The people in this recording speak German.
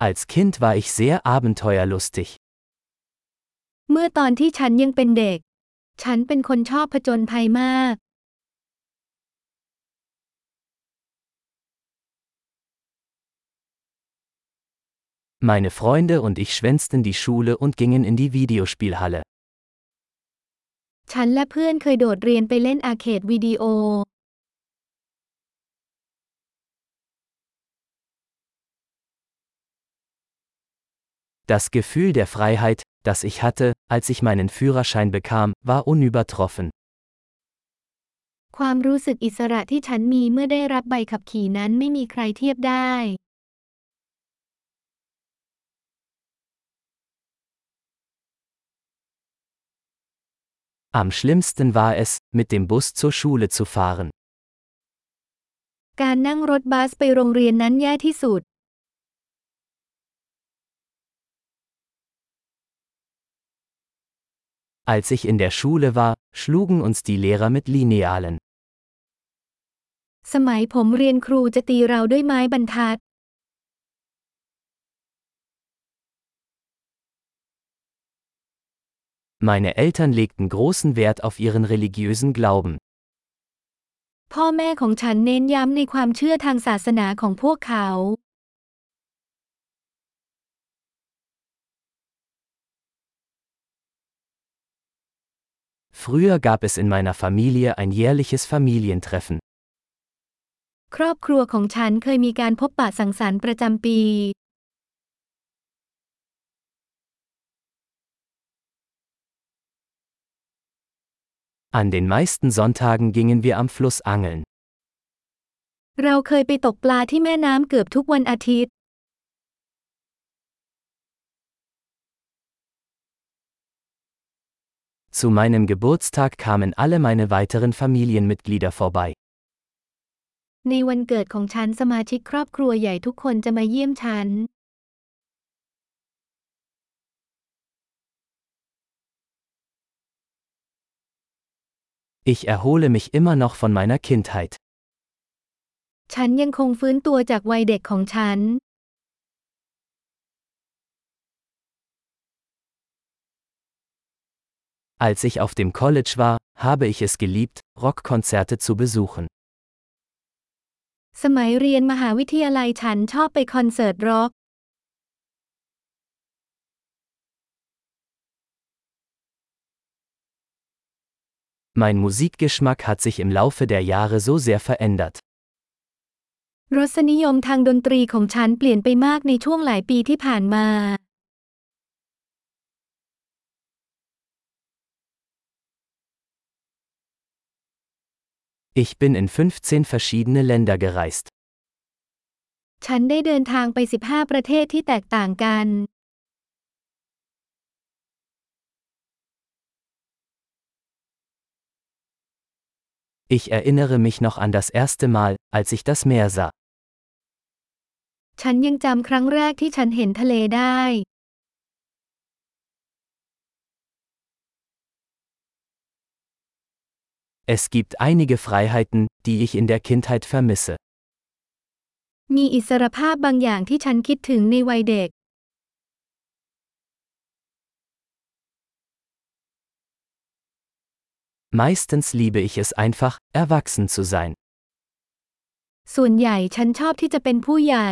Als Kind war ich sehr abenteuerlustig. เมื่อตอนที่ฉันยังเป็นเด็ก ฉันเป็นคนชอบผจญภัยมาก Meine Freunde und ich schwänzten die Schule und gingen in die Videospielhalle. ฉันและเพื่อนเคยโดดเรียนไปเล่นอาร์เคดวิดีโอ Das Gefühl der Freiheit, das ich hatte, als ich meinen Führerschein bekam, war unübertroffen. ความรู้สึกอิสระที่ฉันมีเมื่อได้รับใบขับขี่นั้นไม่มีใครเทียบได้ Am schlimmsten war es, mit dem Bus zur Schule zu fahren. การนั่งรถบัสไปโรงเรียนนั้นแย่ที่สุด Als ich in der Schule war, schlugen uns die Lehrer mit Linealen. สมัยผมเรียนครูจะตีเราด้วยไม้บรรทัด Meine Eltern legten großen Wert auf ihren religiösen Glauben. พ่อแม่ของฉันเน้นย้ำในความเชื่อทางศาสนาของพวกเขา Früher gab es in meiner Familie ein jährliches Familientreffen. ครอบครัวของฉันเคยมีการพบปะสังสรรค์ประจำปี An den meisten Sonntagen gingen wir am Fluss angeln. เราเคยไปตกปลาที่แม่น้ำเกือบทุกวันอาทิตย์ Zu meinem Geburtstag kamen alle meine weiteren Familienmitglieder vorbei. ในวันเกิดของฉันสมาชิกครอบครัวใหญ่ทุกคนจะมาเยี่ยมฉัน Ich erhole mich immer noch von meiner Kindheit. ฉันยังคงฟื้นตัวจากวัยเด็กของฉัน Als ich auf dem College war, habe ich es geliebt, Rockkonzerte zu besuchen. สมัยเรียนมหาวิทยาลัยฉันชอบไปคอนเสิร์ตร็อก Mein Musikgeschmack hat sich im Laufe der Jahre so sehr verändert. รสนิยมทางดนตรีของฉันเปลี่ยนไปมากในช่วงหลายปีที่ผ่านมา Ich bin in 15 verschiedene Länder gereist. ฉันได้เดินทางไป 15 ประเทศที่แตกต่างกัน Ich erinnere mich noch an das erste Mal, als ich das Meer sah. ฉันยังจำครั้งแรกที่ฉันเห็นทะเลได้ Es gibt einige Freiheiten, die ich in der Kindheit vermisse. มีอิสรภาพบางอย่างที่ฉันคิดถึงในวัยเด็ก Meistens liebe ich es einfach, erwachsen zu sein. ส่วนใหญ่ฉันชอบที่จะเป็นผู้ใหญ่